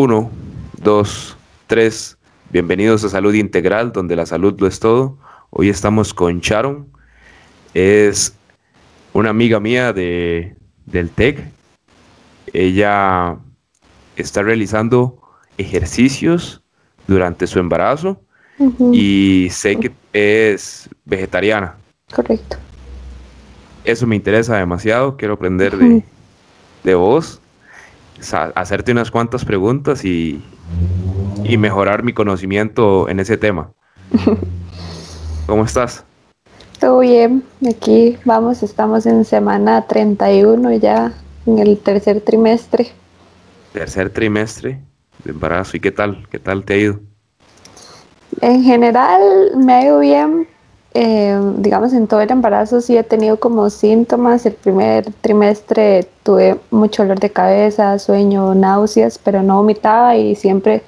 Uno, dos, tres. Bienvenidos a Salud Integral, donde la salud lo es todo. Hoy estamos con Sharon. Es una amiga mía de, del TEC. Ella está realizando ejercicios durante su embarazo y sé que es vegetariana. Correcto. Eso me interesa demasiado. Quiero aprender de, de vos hacerte unas cuantas preguntas y, y mejorar mi conocimiento en ese tema. ¿Cómo estás? Todo bien, aquí vamos, estamos en semana 31 ya, en el tercer trimestre. Tercer trimestre de embarazo, ¿y qué tal? ¿Qué tal te ha ido? En general me ha ido bien, eh, digamos, en todo el embarazo sí he tenido como síntomas. El primer trimestre tuve mucho dolor de cabeza, sueño, náuseas, pero no vomitaba y siempre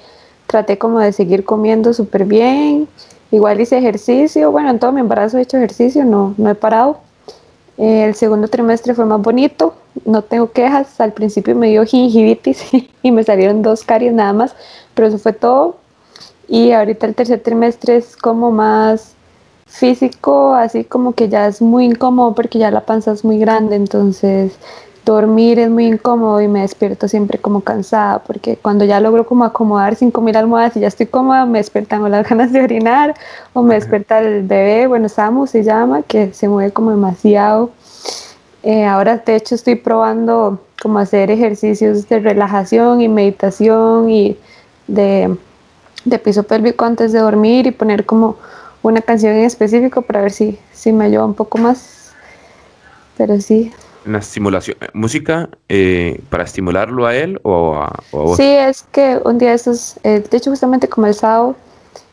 traté como de seguir comiendo súper bien. Igual hice ejercicio, bueno, en todo mi embarazo he hecho ejercicio, no, no he parado. el segundo trimestre fue más bonito, no tengo quejas. Al principio me dio gingivitis y me salieron dos caries nada más, pero eso fue todo. Y ahorita el tercer trimestre es como más físico, así como que ya es muy incómodo porque ya la panza es muy grande, entonces dormir es muy incómodo y me despierto siempre como cansada porque cuando ya logro como acomodar cinco mil almohadas y ya estoy cómoda, me despiertan las ganas de orinar o me despierta el bebé, bueno, Samu se llama, que se mueve como demasiado. Eh, ahora de hecho estoy probando como hacer ejercicios de relajación y meditación y de, de piso pélvico antes de dormir y poner como una canción en específico para ver si, si me ayuda un poco más. Pero sí. ¿Una estimulación? Eh, ¿Música eh, para estimularlo a él o a, vos? Sí, es que un día estos, eh, de hecho justamente como el sábado,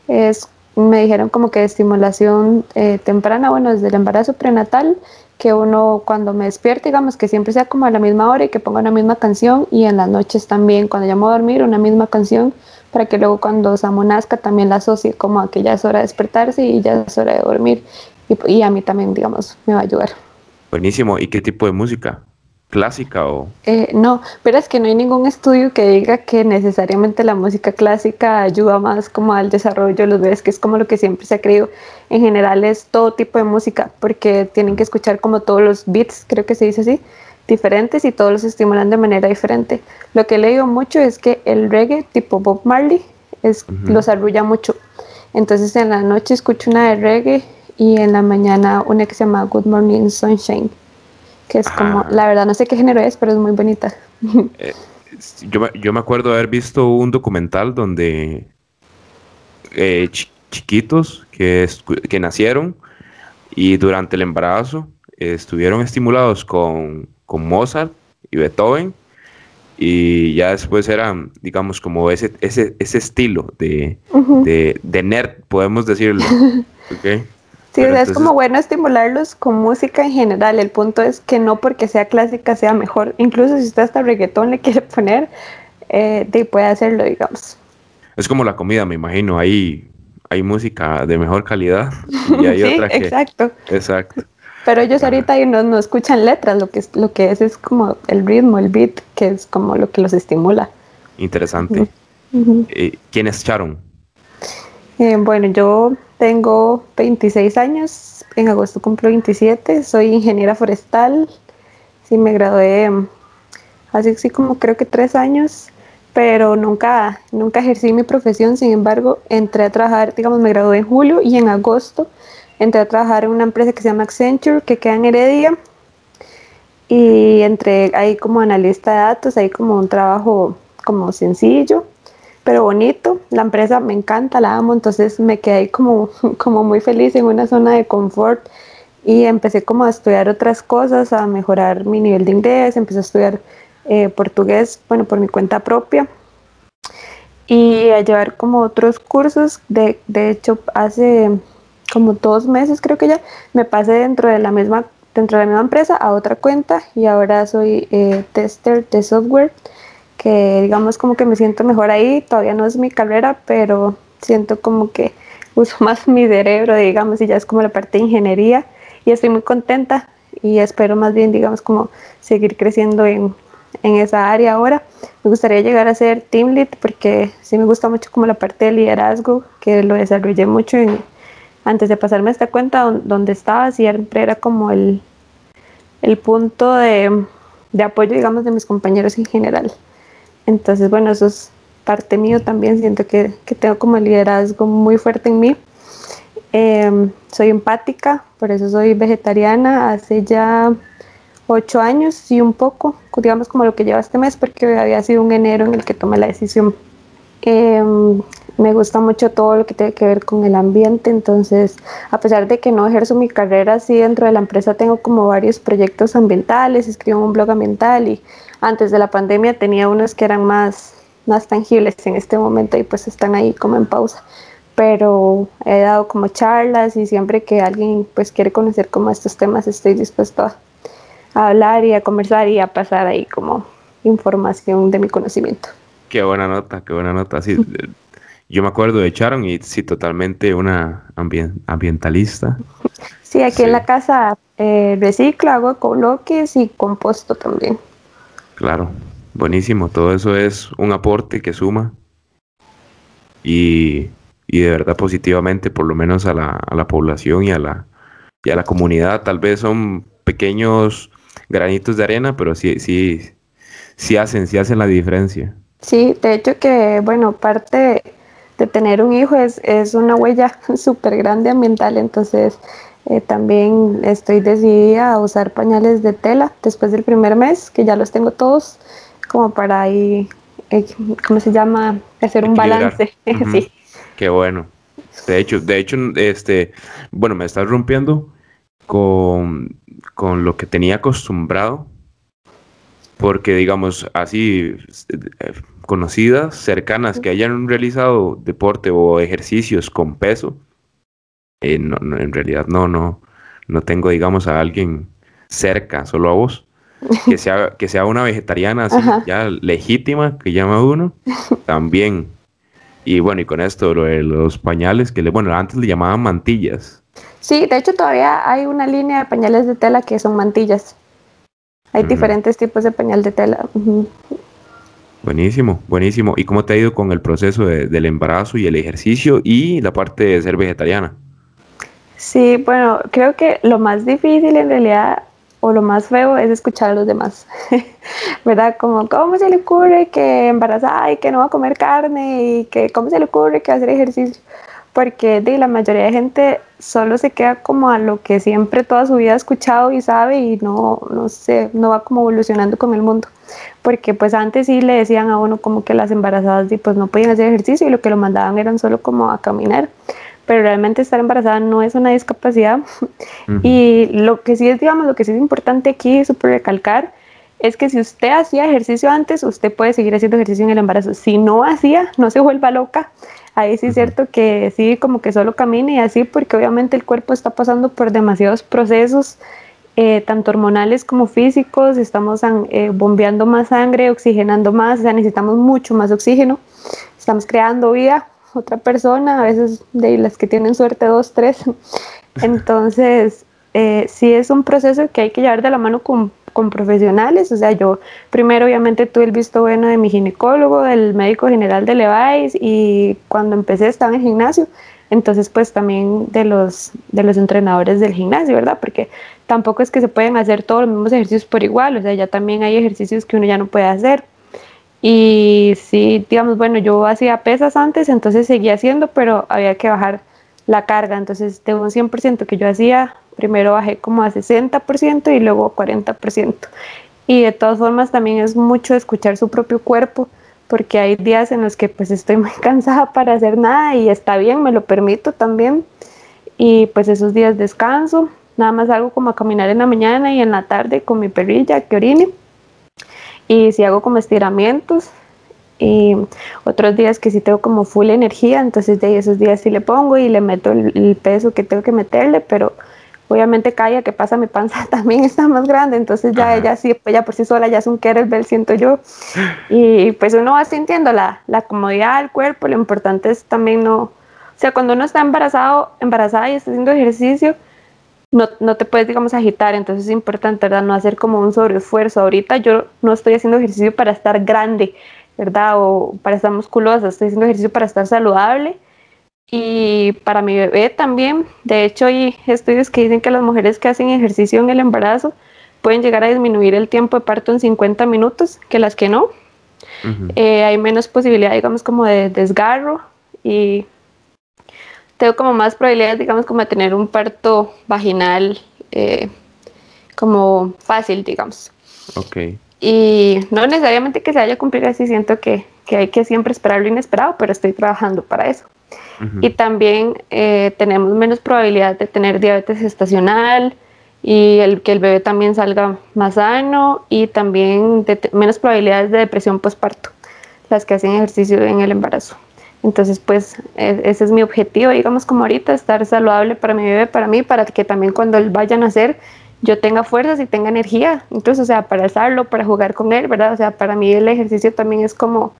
es, me dijeron como que estimulación temprana, bueno, desde el embarazo prenatal, que uno cuando me despierte, digamos que siempre sea como a la misma hora y que ponga una misma canción y en las noches también, cuando llamo a dormir, una misma canción para que luego cuando Samu nazca también la asocie como a que ya es hora de despertarse y ya es hora de dormir. Y, a mí también, digamos, me va a ayudar. Buenísimo. ¿Y qué tipo de música? ¿Clásica o...? Eh, no, pero es que no hay ningún estudio que diga que necesariamente la música clásica ayuda más como al desarrollo de los bebés, que es como lo que siempre se ha creído. En general es todo tipo de música, porque tienen que escuchar como todos los beats, creo que se dice así, diferentes y todos los estimulan de manera diferente. Lo que he leído mucho es que el reggae tipo Bob Marley es, los arrulla mucho. Entonces en la noche escucho una de reggae y en la mañana una que se llama Good Morning Sunshine, que es como, ah. la verdad no sé qué género es, pero es muy bonita. Eh, yo, yo, me acuerdo haber visto un documental donde eh, chiquitos que, que nacieron y durante el embarazo estuvieron estimulados con con Mozart y Beethoven y ya después era, digamos, como ese, ese, ese estilo de, de, nerd, podemos decirlo. Sí, es como bueno estimularlos con música en general. El punto es que no porque sea clásica sea mejor. Incluso si usted hasta reggaetón le quiere poner, eh, puede hacerlo, digamos. Es como la comida, me imagino. Ahí hay música de mejor calidad y hay sí, otra que... Exacto. Exacto. Pero ellos ahorita no, no escuchan letras, lo que, es, lo que es es como el ritmo, el beat, que es como lo que los estimula. Interesante. Eh, ¿Quién es Sharon? Eh, bueno, yo tengo 26 años, en agosto cumplo 27, soy ingeniera forestal, sí me gradué hace sí como creo que tres años, pero nunca, nunca ejercí mi profesión, sin embargo entré a trabajar, digamos, me gradué en julio y en agosto entré a trabajar en una empresa que se llama Accenture, que queda en Heredia, y entré ahí como analista de datos, ahí como un trabajo como sencillo, pero bonito. La empresa me encanta, la amo, entonces me quedé ahí como, como muy feliz en una zona de confort y empecé como a estudiar otras cosas, a mejorar mi nivel de inglés, empecé a estudiar eh, portugués, bueno, por mi cuenta propia y a llevar como otros cursos. De, de hecho, hace como dos meses creo que ya, me pasé dentro de la misma, dentro de la misma empresa a otra cuenta y ahora soy eh, tester de software, que digamos como que me siento mejor ahí, todavía no es mi carrera, pero siento como que uso más mi cerebro, digamos, y ya es como la parte de ingeniería y estoy muy contenta y espero más bien, digamos, como seguir creciendo en, en esa área ahora. Me gustaría llegar a ser team lead porque sí me gusta mucho como la parte de liderazgo, que lo desarrollé mucho antes de pasarme esta cuenta donde estaba, siempre era como el, el punto de, de apoyo, digamos, de mis compañeros en general. Entonces, bueno, eso es parte mío también, siento que, que tengo como el liderazgo muy fuerte en mí. Em, soy empática, por eso soy vegetariana hace ya ocho años y un poco, digamos como lo que lleva este mes, porque había sido un enero en el que tomé la decisión. Em, me gusta mucho todo lo que tiene que ver con el ambiente, entonces a pesar de que no ejerzo mi carrera así dentro de la empresa, tengo como varios proyectos ambientales, escribo un blog ambiental y antes de la pandemia tenía unos que eran más, más tangibles en este momento y pues están ahí como en pausa pero he dado como charlas y siempre que alguien pues quiere conocer como estos temas estoy dispuesto a, hablar y a conversar y a pasar ahí como información de mi conocimiento. Qué buena nota, qué buena nota. Sí, yo me acuerdo de Sharon y sí, totalmente una ambientalista. Sí, aquí en la casa eh, reciclo, hago coloques y composto también. Claro, buenísimo. Todo eso es un aporte que suma y, y de verdad positivamente, por lo menos a la, a la población y a la, y a la comunidad. Tal vez son pequeños granitos de arena, pero sí, sí, sí hacen, sí hacen la diferencia. Sí, de hecho que, bueno, parte de tener un hijo es, es una huella súper grande ambiental, entonces eh, también estoy decidida a usar pañales de tela después del primer mes, que ya los tengo todos, como para ahí, eh, ¿cómo se llama? Hacer un balance. sí. Qué bueno. De hecho, de hecho, este, bueno, me estás rompiendo con con lo que tenía acostumbrado, porque digamos así, eh, conocidas, cercanas, que hayan realizado deporte o ejercicios con peso, eh, en realidad no, no, no tengo, digamos, a alguien cerca, solo a vos. Que sea, que sea una vegetariana así, ya legítima, que llama uno, también. Y bueno, y con esto, lo de los pañales, que le, bueno, antes le llamaban mantillas. Sí, de hecho todavía hay una línea de pañales de tela que son mantillas. Hay diferentes tipos de pañal de tela. Buenísimo, buenísimo. ¿Y cómo te ha ido con el proceso del embarazo y el ejercicio y la parte de ser vegetariana? Sí, bueno, creo que lo más difícil en realidad o lo más feo es escuchar a los demás, ¿verdad? Como, ¿cómo se le ocurre que embarazada y que no va a comer carne y que, ¿cómo se le ocurre que va a hacer ejercicio? porque de, la mayoría de gente solo se queda como a lo que siempre toda su vida ha escuchado y sabe y no, no sé, no va como evolucionando con el mundo. Porque pues antes sí le decían a uno como que las embarazadas pues no podían hacer ejercicio y lo que lo mandaban eran solo como a caminar. Pero realmente estar embarazada no es una discapacidad. Y lo que sí es, digamos, lo que sí es importante aquí, súper recalcar, es que si usted hacía ejercicio antes, usted puede seguir haciendo ejercicio en el embarazo. Si no hacía, no se vuelva loca ahí sí es cierto que sí, como que solo camine y así, porque obviamente el cuerpo está pasando por demasiados procesos, eh, tanto hormonales como físicos, estamos eh, bombeando más sangre, oxigenando más, o sea, necesitamos mucho más oxígeno, estamos creando vida, otra persona, a veces de las que tienen suerte, dos, tres. Entonces, eh, sí es un proceso que hay que llevar de la mano con con profesionales, o sea, yo primero obviamente tuve el visto bueno de mi ginecólogo, del médico general de Levi's y cuando empecé estaba en gimnasio, entonces pues también de los, de los entrenadores del gimnasio, ¿verdad? Porque tampoco es que se pueden hacer todos los mismos ejercicios por igual, o sea, ya también hay ejercicios que uno ya no puede hacer. Y sí, digamos, bueno, yo hacía pesas antes, entonces seguía haciendo, pero había que bajar la carga, entonces de un 100% que yo hacía Primero bajé como a 60% y luego a 40%. Y de todas formas también es mucho escuchar su propio cuerpo, porque hay días en los que pues estoy muy cansada para hacer nada y está bien, me lo permito también. Y pues esos días descanso, nada más hago como a caminar en la mañana y en la tarde con mi perrilla que orine. Y si hago como estiramientos, y otros días que sí tengo como full energía, entonces de esos días sí le pongo y le meto el, peso que tengo que meterle, pero obviamente Kaya, que pasa mi panza, también está más grande, entonces ya ella sí, pues ya por sí sola ya es un kettlebell, siento yo. Y pues uno va sintiendo la, la comodidad del cuerpo, lo importante es también no, o sea, cuando uno está embarazado, embarazada y está haciendo ejercicio, no, no, te puedes, digamos, agitar, entonces es importante, ¿verdad? No hacer como un sobreesfuerzo. Ahorita yo no estoy haciendo ejercicio para estar grande, ¿verdad? O para estar musculosa, estoy haciendo ejercicio para estar saludable. Y para mi bebé también, de hecho hay estudios que dicen que las mujeres que hacen ejercicio en el embarazo pueden llegar a disminuir el tiempo de parto en 50 minutos que las que no. Eh, hay menos posibilidad, digamos, como de desgarro y tengo como más probabilidades, digamos, como de tener un parto vaginal eh, como fácil, digamos. Ok. Y no necesariamente que se haya cumplido así, siento que, que, hay que siempre esperar lo inesperado, pero estoy trabajando para eso. Y también eh, tenemos menos probabilidad de tener diabetes gestacional y el, que el bebé también salga más sano y también menos probabilidades de depresión postparto, las que hacen ejercicio en el embarazo. Entonces, pues e, ese es mi objetivo, digamos como ahorita, estar saludable para mi bebé, para mí, para que también cuando él vaya a nacer yo tenga fuerzas y tenga energía, incluso, o sea, para alzarlo, para jugar con él, ¿verdad? O sea, para mí el ejercicio también es como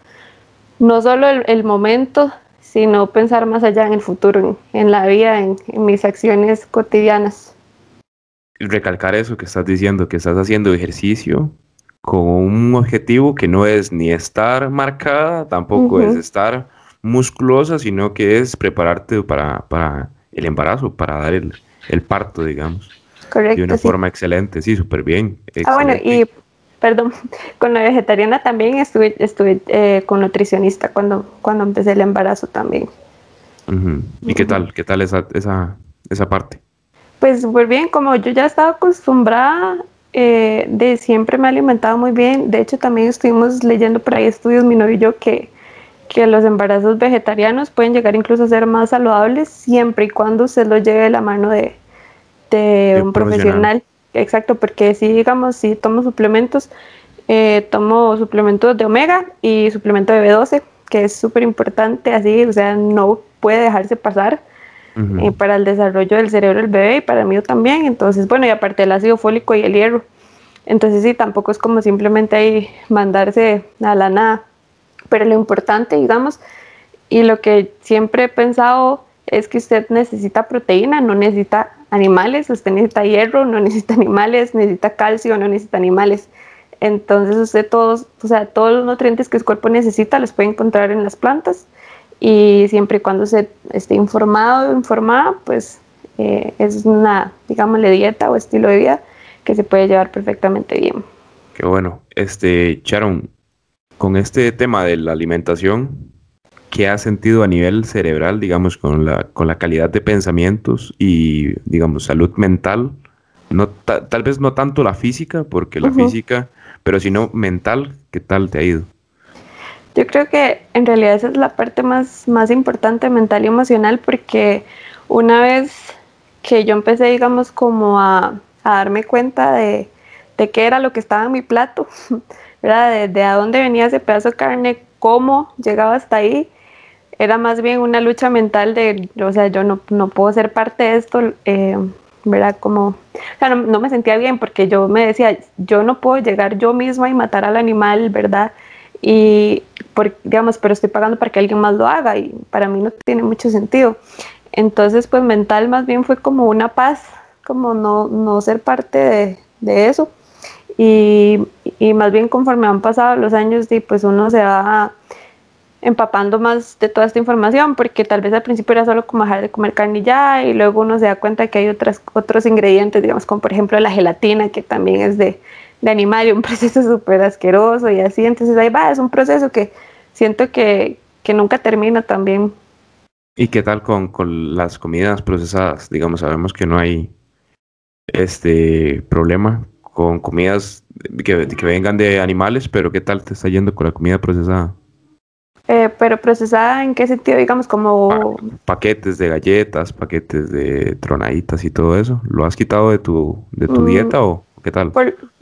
no solo el, momento, sino pensar más allá en el futuro, en, la vida, en, en mis acciones cotidianas. Recalcar eso que estás diciendo, que estás haciendo ejercicio con un objetivo que no es ni estar marcada, tampoco es estar musculosa, sino que es prepararte para, para el embarazo, para dar el, el parto, digamos. Correcto. De una forma excelente, sí, súper bien. Ah, bueno, y perdón, con la vegetariana también estuve, estuve eh, con nutricionista cuando, cuando empecé el embarazo también. ¿Y qué tal? ¿Qué tal esa, esa, esa parte? Pues súper bien, como yo ya estaba acostumbrada, eh, de siempre me he alimentado muy bien. De hecho, también estuvimos leyendo por ahí estudios, mi novio y yo, que que los embarazos vegetarianos pueden llegar incluso a ser más saludables siempre y cuando se los lleve de la mano de, un profesional. Exacto, porque si digamos, si tomo suplementos, eh, tomo suplementos de omega y suplemento de B12, que es súper importante, así, o sea, no puede dejarse pasar eh, para el desarrollo del cerebro del bebé y para mí también. Entonces, bueno, y aparte el ácido fólico y el hierro. Entonces, sí, tampoco es como simplemente ahí mandarse a la nada pero lo importante, digamos, y lo que siempre he pensado es que usted necesita proteína, no necesita animales, usted necesita hierro, no necesita animales, necesita calcio, no necesita animales. Entonces usted todos, o sea, todos los nutrientes que su cuerpo necesita los puede encontrar en las plantas y siempre y cuando usted esté informado o informada, pues eh, es una, digámosle, dieta o estilo de vida que se puede llevar perfectamente bien. Qué bueno. Este, Sharon, con este tema de la alimentación, ¿qué has sentido a nivel cerebral, digamos, con la, con la calidad de pensamientos y, digamos, salud mental? No, tal vez no tanto la física, porque la física, pero sino mental, ¿qué tal te ha ido? Yo creo que en realidad esa es la parte más, más importante, mental y emocional, porque una vez que yo empecé, digamos, como a, a darme cuenta de, de qué era lo que estaba en mi plato, ¿verdad? De, a dónde venía ese pedazo de carne, cómo llegaba hasta ahí. Era más bien una lucha mental de, o sea, yo no, no puedo ser parte de esto, eh, ¿verdad? Como, o sea, no, me sentía bien porque yo me decía, yo no puedo llegar yo misma y matar al animal, ¿verdad? Y, digamos, pero estoy pagando para que alguien más lo haga y para mí no tiene mucho sentido. Entonces, pues mental más bien fue como una paz, como no, no ser parte de, de eso. Y, y, más bien conforme han pasado los años, pues uno se va empapando más de toda esta información, porque tal vez al principio era solo como dejar de comer carne y ya, y luego uno se da cuenta que hay otras, otros ingredientes, digamos, como por ejemplo la gelatina, que también es de, de animal y un proceso súper asqueroso y así, entonces ahí va, es un proceso que siento que, que nunca termina también. ¿Y qué tal con, con las comidas procesadas? Digamos, sabemos que no hay este problema con comidas que, que, vengan de animales, pero ¿qué tal te está yendo con la comida procesada? Pero procesada en qué sentido, digamos, como... paquetes de galletas, paquetes de tronaditas y todo eso. ¿Lo has quitado de tu, de tu mm, dieta o qué tal?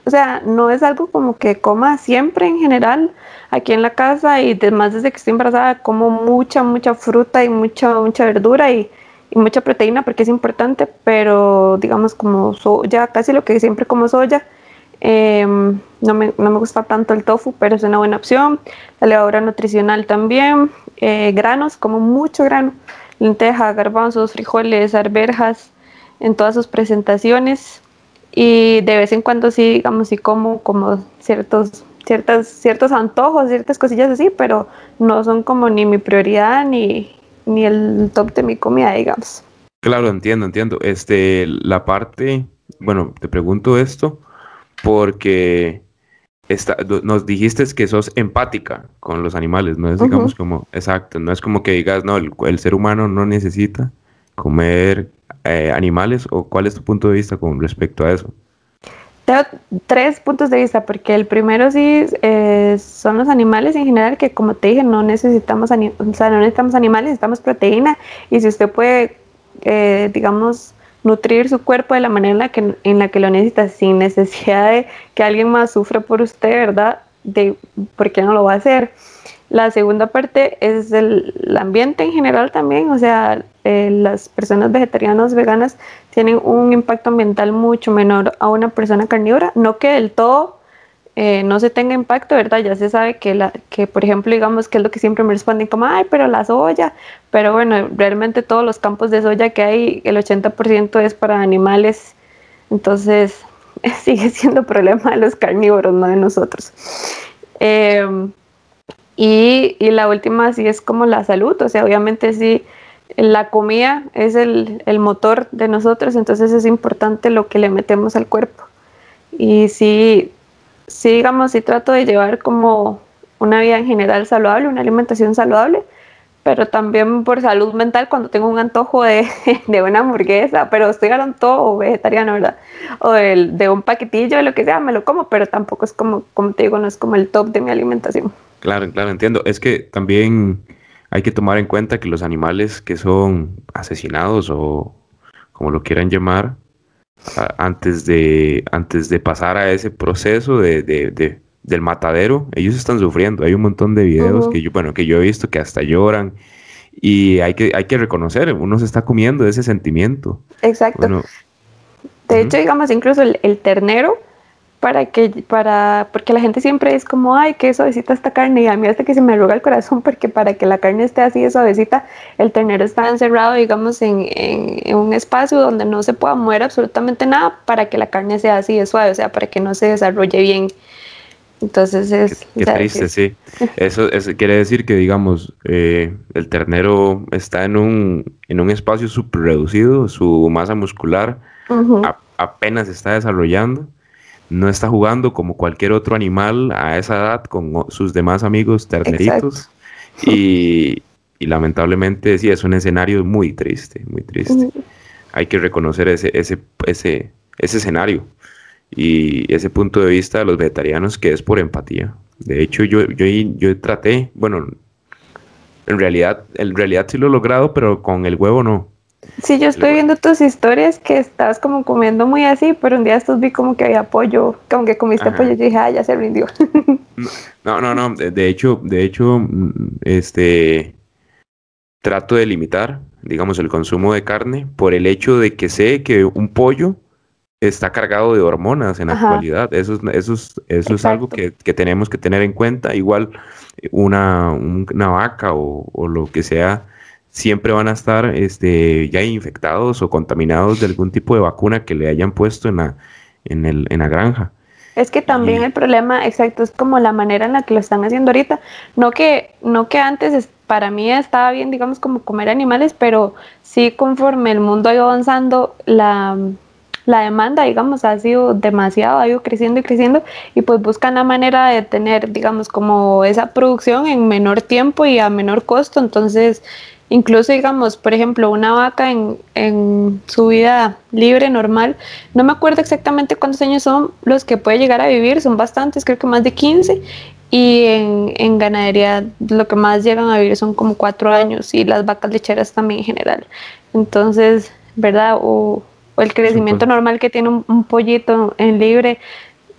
o sea, no es algo como que coma siempre en general aquí en la casa y además desde que estoy embarazada como mucha, mucha fruta y mucha, mucha verdura y y mucha proteína porque es importante, pero digamos como soya, casi lo que siempre como soya. Em, no, me, no, me, gusta tanto el tofu, pero es una buena opción. La levadura nutricional también. Eh, granos, como mucho grano. Lenteja, garbanzos, frijoles, arberjas. en todas sus presentaciones y de vez en cuando sí, digamos, sí como como ciertos, ciertas, ciertos antojos, ciertas cosillas así, pero no son como ni mi prioridad ni, ni el top de mi comida, digamos. Claro, entiendo, entiendo. Este, la parte, bueno, te pregunto esto porque nos dijiste que sos empática con los animales, no es, digamos, como, exacto, no es como que digas, no, el, ser humano no necesita comer eh, animales, o cuál es tu punto de vista con respecto a eso. Tengo tres puntos de vista, porque el primero sí eh, son los animales en general, que como te dije, no necesitamos, o sea, no necesitamos animales, necesitamos proteína, y si usted puede, eh, digamos, nutrir su cuerpo de la manera en la que, en la que lo necesita, sin necesidad de que alguien más sufra por usted, ¿verdad? De, ¿Por qué no lo va a hacer? La segunda parte es el, ambiente en general también, o sea, eh, las personas vegetarianas, veganas, tienen un impacto ambiental mucho menor a una persona carnívora, no que del todo eh, no se tenga impacto, ¿verdad? Ya se sabe que, la, que, por ejemplo, digamos que es lo que siempre me responden como, ay, pero la soya, pero bueno, realmente todos los campos de soya que hay, el 80% es para animales, entonces sigue siendo problema de los carnívoros, no de nosotros. Em, y, y, la última sí es como la salud, o sea, obviamente sí, la comida es el, el motor de nosotros, entonces es importante lo que le metemos al cuerpo. Y sí, sí, digamos, sí trato de llevar como una vida en general saludable, una alimentación saludable, pero también por salud mental cuando tengo un antojo de, de una hamburguesa, pero estoy hablando todo vegetariano, ¿verdad? O de, de un paquetillo, de lo que sea, me lo como, pero tampoco es como, como te digo, no es como el top de mi alimentación. Claro, claro, entiendo. Es que también hay que tomar en cuenta que los animales que son asesinados o como lo quieran llamar, antes de, antes de pasar a ese proceso de, de, del matadero, ellos están sufriendo. Hay un montón de videos que yo, bueno, que yo he visto que hasta lloran y hay que, hay que reconocer, uno se está comiendo ese sentimiento. Exacto. de hecho, digamos, incluso el, el ternero, para que, para, porque la gente siempre es como, ay, qué suavecita esta carne, y a mí hasta que se me arruga el corazón, porque para que la carne esté así de suavecita, el ternero está encerrado, digamos, en, en, un espacio donde no se pueda mover absolutamente nada, para que la carne sea así de suave, o sea, para que no se desarrolle bien. Entonces es... Qué, triste, sí. Eso, quiere decir que, digamos, eh, el ternero está en un, en un espacio súper reducido, su masa muscular apenas está desarrollando no está jugando como cualquier otro animal a esa edad con sus demás amigos terneritos. Y, lamentablemente sí, es un escenario muy triste, muy triste. Hay que reconocer ese, ese, ese, ese escenario y ese punto de vista de los vegetarianos que es por empatía. De hecho, yo, yo, yo traté, bueno, en realidad, en realidad sí lo he logrado, pero con el huevo no. Sí, yo estoy viendo tus historias que estás como comiendo muy así, pero un día estos vi como que había pollo, como que comiste pollo y dije, ah, ya se rindió. No, no, no, de hecho, de hecho, mm, este, trato de limitar, digamos, el consumo de carne por el hecho de que sé que un pollo está cargado de hormonas en la actualidad. Eso, eso, es, eso es algo que, tenemos que tener en cuenta. Igual una, una vaca o, o lo que sea siempre van a estar este, ya infectados o contaminados de algún tipo de vacuna que le hayan puesto en la, en el, en la granja. Es que también el problema, exacto, es como la manera en la que lo están haciendo ahorita. No que, no que antes para mí estaba bien, digamos, como comer animales, pero sí conforme el mundo ha ido avanzando, la, la demanda, digamos, ha sido demasiado, ha ido creciendo y creciendo, y pues buscan la manera de tener, digamos, como esa producción en menor tiempo y a menor costo. Entonces, Incluso, digamos, por ejemplo, una vaca en, en, su vida libre, normal, no me acuerdo exactamente cuántos años son los que puede llegar a vivir, son bastantes, creo que más de 15, y en, en ganadería lo que más llegan a vivir son como cuatro años, y las vacas lecheras también en general. Entonces, ¿verdad? O, el crecimiento normal que tiene un, un pollito en libre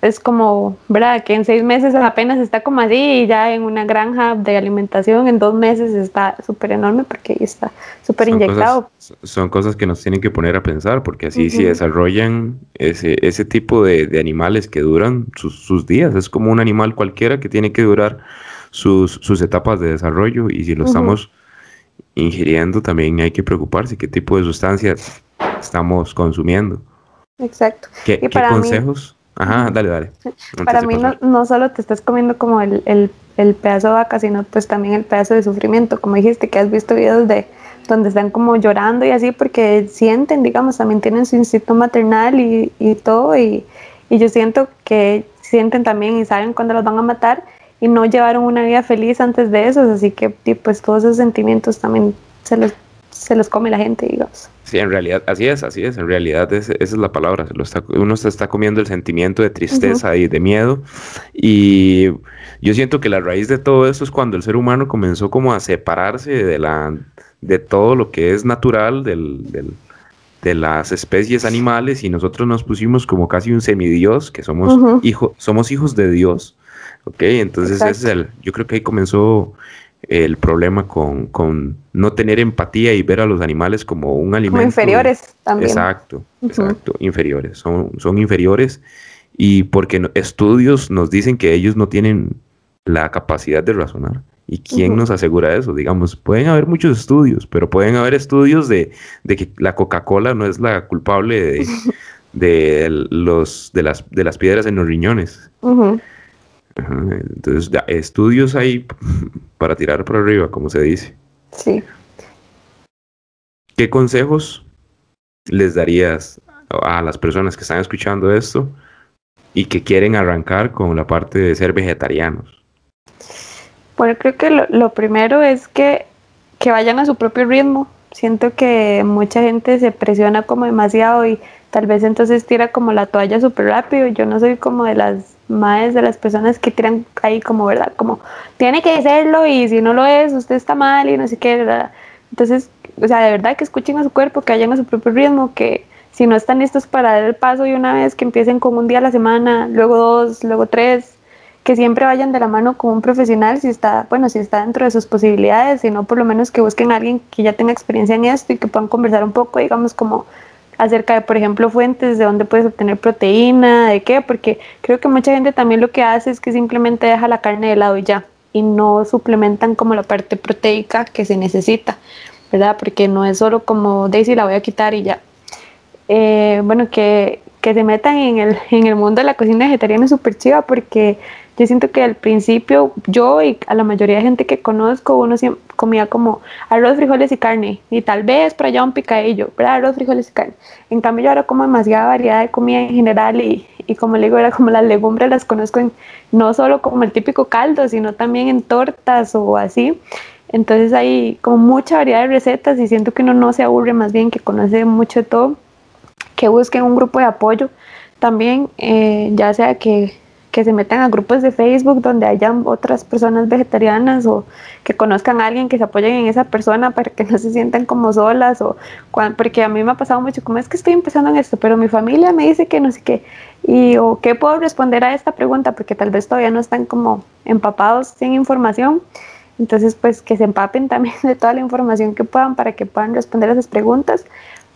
es como, ¿verdad? Que en seis meses apenas está como así y ya en una granja de alimentación en dos meses está súper enorme porque está súper inyectado. son cosas que nos tienen que poner a pensar porque así si desarrollan ese, ese tipo de, animales que duran sus, días, es como un animal cualquiera que tiene que durar sus, sus etapas de desarrollo y si lo estamos ingiriendo también hay que preocuparse qué tipo de sustancias estamos consumiendo. Exacto. ¿Qué, Y qué para mí- consejos? Ajá, dale, dale. Para Antes mí no, no solo te estás comiendo como el, el- el pedazo de vaca, sino pues también el pedazo de sufrimiento, como dijiste, que has visto videos de donde están como llorando y así porque sienten, digamos, también tienen su instinto maternal y, y todo, y, y yo siento que sienten también y saben cuándo los van a matar y no llevaron una vida feliz antes de eso, así que pues todos esos sentimientos también se los, se los come la gente, digamos. Sí, en realidad, así es, así es. En realidad, es- esa es la palabra. se lo está- uno se está comiendo el sentimiento de tristeza y de miedo. Y yo siento que la raíz de todo esto es cuando el ser humano comenzó como a separarse de la, de todo lo que es natural, del, del- de las especies animales, y nosotros nos pusimos como casi un semidios, que somos Ujú. hijo, somos hijos de Dios. ¿Ok? Entonces, ese es el, yo creo que ahí comenzó el problema con, con no tener empatía y ver a los animales como un alimento. Como inferiores también. Exacto, exacto, inferiores, son, son inferiores y porque estudios nos dicen que ellos no tienen la capacidad de razonar. ¿Y quién nos asegura eso? Digamos, pueden haber muchos estudios, pero pueden haber estudios de, de que la Coca-Cola no es la culpable de, de los, de, las, de las piedras en los riñones. Ujú. Ajá, Entonces, ya, estudios hay para tirar por arriba, como se dice. Sí. ¿Qué consejos les darías a las personas que están escuchando esto y que quieren arrancar con la parte de ser vegetarianos? Bueno, creo que lo, lo primero es que, que vayan a su propio ritmo. Siento que mucha gente se presiona como demasiado y tal vez entonces tira como la toalla súper rápido. Yo no soy como de las más de las personas que tiran ahí como, ¿verdad? Como, tiene que serlo y si no lo es, usted está mal y no sé qué, ¿verdad? Entonces, o sea, de verdad que escuchen a su cuerpo, que vayan a su propio ritmo, que si no están listos para dar el paso de una vez, que empiecen con un día a la semana, luego dos, luego tres, que siempre vayan de la mano con un profesional si está, bueno, si está dentro de sus posibilidades, sino por lo menos que busquen a alguien que ya tenga experiencia en esto y que puedan conversar un poco, digamos, como acerca de, por ejemplo, fuentes de dónde puedes obtener proteína, de qué, porque creo que mucha gente también lo que hace es que simplemente deja la carne de lado y ya, y no suplementan como la parte proteica que se necesita, ¿verdad? Porque no es solo como Daisy la voy a quitar y ya. Eh, bueno, que, que se metan en el, en el mundo de la cocina vegetariana es súper chiva porque yo siento que al principio yo y a la mayoría de gente que conozco uno siempre comía como arroz, frijoles y carne y tal vez por allá un picadillo, ¿verdad? Arroz, frijoles y carne. En cambio yo ahora como demasiada variedad de comida en general y, y como le digo, era como las legumbres las conozco en, no solo como el típico caldo, sino también en tortas o así. Entonces hay como mucha variedad de recetas y siento que uno no se aburre, más bien que conoce mucho de todo, que busquen un grupo de apoyo. También, eh, ya sea que, que se metan a grupos de Facebook donde hayan otras personas vegetarianas o que conozcan a alguien que se apoyen en esa persona para que no se sientan como solas o porque a mí me ha pasado mucho como es que estoy empezando en esto pero mi familia me dice que no sé qué y o qué puedo responder a esta pregunta porque tal vez todavía no están como empapados sin información. Entonces pues que se empapen también de toda la información que puedan para que puedan responder a esas preguntas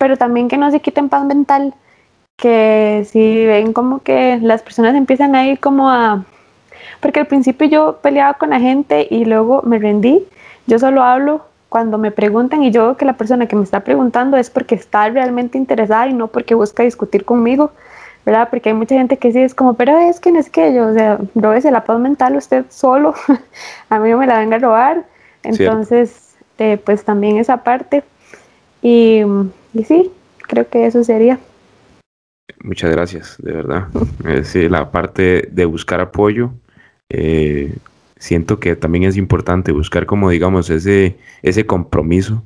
pero también que no se quiten paz mental que si ven como que las personas empiezan a ir como a... Porque al principio yo peleaba con la gente y luego me rendí. Yo solo hablo cuando me preguntan y yo veo que la persona que me está preguntando es porque está realmente interesada y no porque busca discutir conmigo, ¿verdad? Porque hay mucha gente que sí es como, pero es que no es que yo, o sea, róbese la paz mental usted solo, a mí no me la venga a robar. Entonces, eh, pues también esa parte. Y, y sí, creo que eso sería. Muchas gracias, de verdad. Eh, sí, la parte de buscar apoyo, eh, siento que también es importante buscar como digamos ese, ese compromiso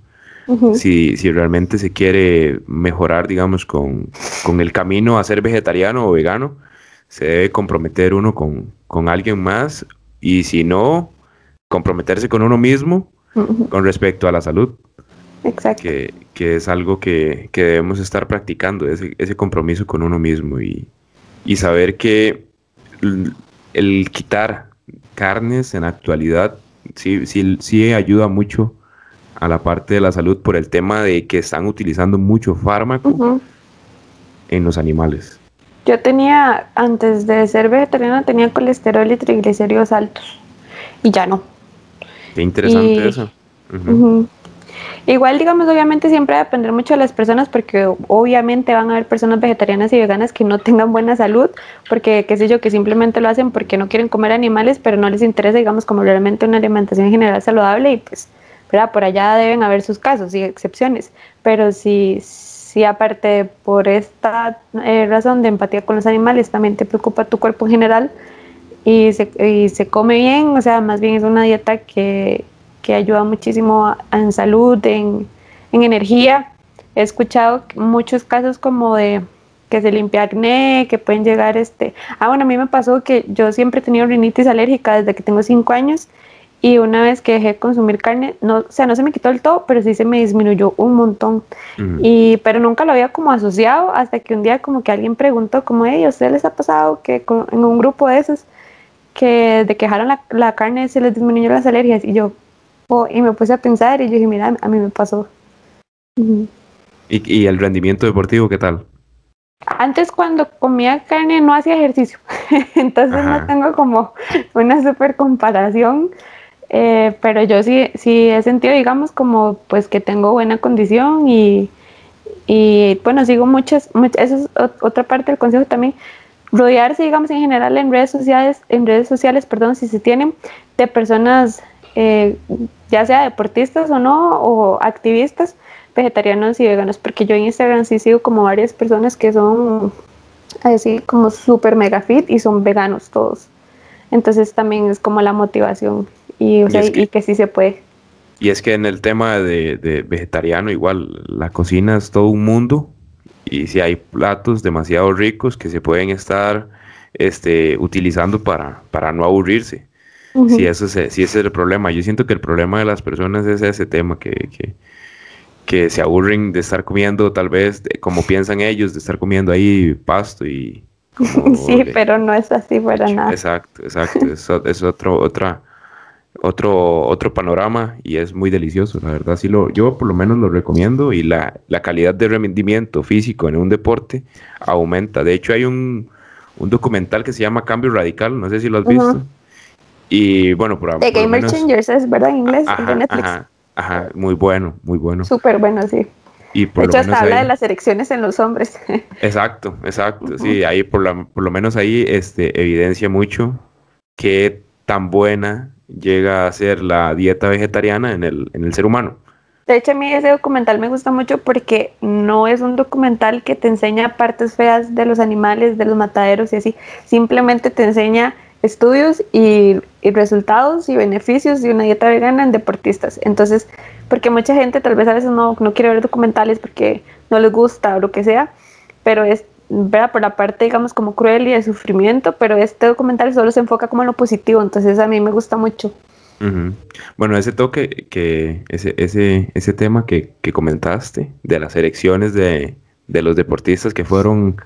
si, si realmente se quiere mejorar, digamos, con, con el camino a ser vegetariano o vegano, se debe comprometer uno con, con alguien más y si no, comprometerse con uno mismo con respecto a la salud, Exacto. que, que es algo que, que debemos estar practicando, ese, ese compromiso con uno mismo y, y saber que l- el quitar carnes en la actualidad sí, sí, sí ayuda mucho a la parte de la salud por el tema de que están utilizando mucho fármaco Ujú. en los animales. Yo tenía, antes de ser vegetariana, tenía colesterol y triglicéridos altos. Y ya no. Qué interesante Y- eso. Ujú. Ujú. Igual, digamos, obviamente siempre va a depender mucho de las personas porque obviamente van a haber personas vegetarianas y veganas que no tengan buena salud porque, qué sé yo, que simplemente lo hacen porque no quieren comer animales, pero no les interesa, digamos, como realmente una alimentación en general saludable y pues, ¿verdad? Por allá deben haber sus casos y excepciones, pero si, si aparte por esta eh, razón de empatía con los animales también te preocupa tu cuerpo en general y se, y se come bien, o sea, más bien es una dieta que que ayuda muchísimo en salud, en, energía. He escuchado muchos casos como de que se limpia acné, que pueden llegar este... Ah, bueno, a mí me pasó que yo siempre he tenido rinitis alérgica desde que tengo 5 años y una vez que dejé de consumir carne, no, o sea, no se me quitó del todo, pero sí se me disminuyó un montón. Y, pero nunca lo había como asociado hasta que un día como que alguien preguntó como, hey, ¿a ustedes les ha pasado que en un grupo de esos que de que dejaron la, la carne se les disminuyó las alergias? Y yo, y me puse a pensar y yo dije, mira, a mí me pasó. ¿Y, ¿Y, el rendimiento deportivo qué tal? Antes cuando comía carne no hacía ejercicio, entonces no tengo como una super comparación, eh, pero yo sí, sí he sentido, digamos, como pues que tengo buena condición y, y bueno, sigo muchas, muchas, eso es otra parte del consejo también, rodearse, digamos, en general en redes sociales, en redes sociales, perdón, si se tienen, de personas eh, ya sea deportistas o no, o activistas vegetarianos y veganos, porque yo en Instagram sí sigo como varias personas que son así como súper mega fit y son veganos todos. Entonces también es como la motivación y, o sea, y, que, sí se puede. Y es que en el tema de, de, vegetariano igual, la cocina es todo un mundo y si hay platos demasiado ricos que se pueden estar este, utilizando para, para no aburrirse. Si, eso si ese es el problema. Yo siento que el problema de las personas es ese tema, que, que, se aburren de estar comiendo, tal vez, como piensan ellos, de estar comiendo ahí pasto y... sí, pero no es así para nada. Exacto, exacto. es, es, otro, otra, otro, otro panorama y es muy delicioso, la verdad. Sí lo, yo por lo menos lo recomiendo y la, la calidad de rendimiento físico en un deporte aumenta. De hecho, hay un, un documental que se llama Cambio Radical, no sé si lo has visto. Y bueno, por The Gamer Changers es verdad en inglés, de Netflix. Ajá, muy bueno, muy bueno. Súper bueno, sí. Y por de hecho, hasta habla de las erecciones en los hombres. Exacto, exacto. Sí, ahí por, la, por lo menos ahí este, evidencia mucho qué tan buena llega a ser la dieta vegetariana en el, en el ser humano. De hecho, a mí ese documental me gusta mucho porque no es un documental que te enseña partes feas de los animales, de los mataderos y así. Simplemente te enseña estudios y, resultados y beneficios de una dieta vegana en deportistas. Entonces, porque mucha gente tal vez a veces no, no quiere ver documentales porque no les gusta o lo que sea, pero es ¿verdad? por la parte, digamos, como cruel y de sufrimiento, pero este documental solo se enfoca como en lo positivo, entonces a mí me gusta mucho. Bueno, ese toque, que ese, ese, ese tema que, que comentaste de las elecciones de, de los deportistas que fueron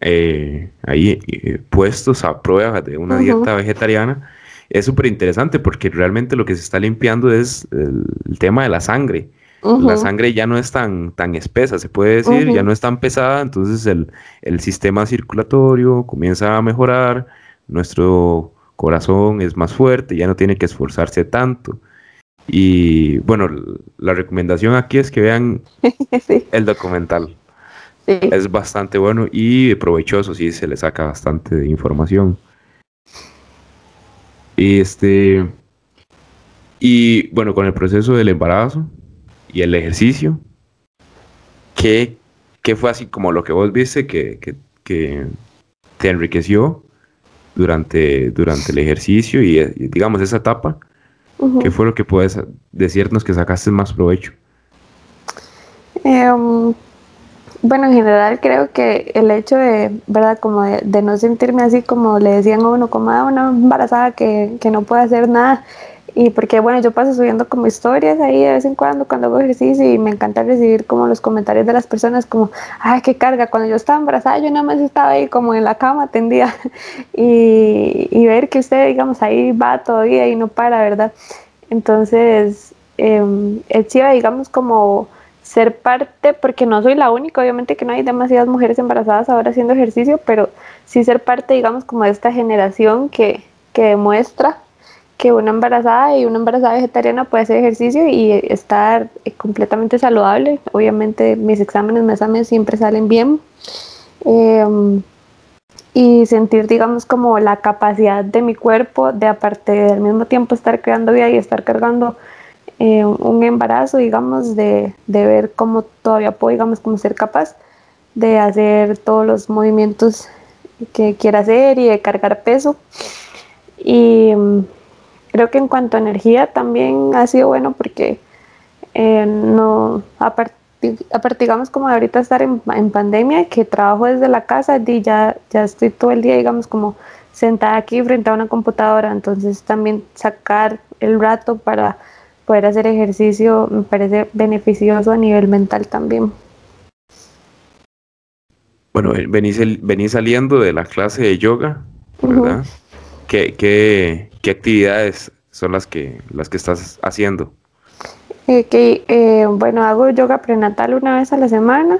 eh, ahí eh, puestos a prueba de una dieta vegetariana, es súper interesante porque realmente lo que se está limpiando es el, tema de la sangre. La sangre ya no es tan, tan espesa, se puede decir, ya no es tan pesada, entonces el, el, sistema circulatorio comienza a mejorar, nuestro corazón es más fuerte, ya no tiene que esforzarse tanto. Y bueno, la recomendación aquí es que vean el documental. Es bastante bueno y provechoso, sí, se le saca bastante información. Este. Y bueno, con el proceso del embarazo y el ejercicio, ¿qué, fue así como lo que vos viste que, te enriqueció durante, durante el ejercicio y, digamos esa etapa? ¿Qué fue lo que puedes decirnos que sacaste más provecho? Em, bueno, en general creo que el hecho de, ¿verdad? Como de, no sentirme así como le decían a uno, como a ah, una embarazada que, que, no puede hacer nada. Y porque, bueno, yo paso subiendo como historias ahí de vez en cuando cuando hago ejercicio y me encanta recibir como los comentarios de las personas como, ay, qué carga. Cuando yo estaba embarazada yo nada más estaba ahí como en la cama tendida y, y ver que usted, digamos, ahí va todavía y no para, ¿verdad? Entonces, eh, es chiva, digamos, como ser parte, porque no soy la única, obviamente que no hay demasiadas mujeres embarazadas ahora haciendo ejercicio, pero sí ser parte, digamos, como de esta generación que, que demuestra que una embarazada y una embarazada vegetariana puede hacer ejercicio y estar completamente saludable. Obviamente mis exámenes mes siempre salen bien. Em, y sentir, digamos, como la capacidad de mi cuerpo de aparte del mismo tiempo estar creando vida y estar cargando eh, un embarazo, digamos, de, de, ver cómo todavía puedo, digamos, como ser capaz de hacer todos los movimientos que quiera hacer y de cargar peso. Y mm, creo que en cuanto a energía también ha sido bueno porque eh, no, aparte, digamos como de ahorita estar en, en, pandemia, que trabajo desde la casa, y ya, ya estoy todo el día, digamos, como sentada aquí frente a una computadora, entonces también sacar el rato para poder hacer ejercicio me parece beneficioso a nivel mental también. Bueno, eh, venís, venís saliendo de la clase de yoga, ¿verdad? ¿Qué, qué, qué, actividades son las que, las que estás haciendo? Eh, que, eh, bueno, hago yoga prenatal una vez a la semana.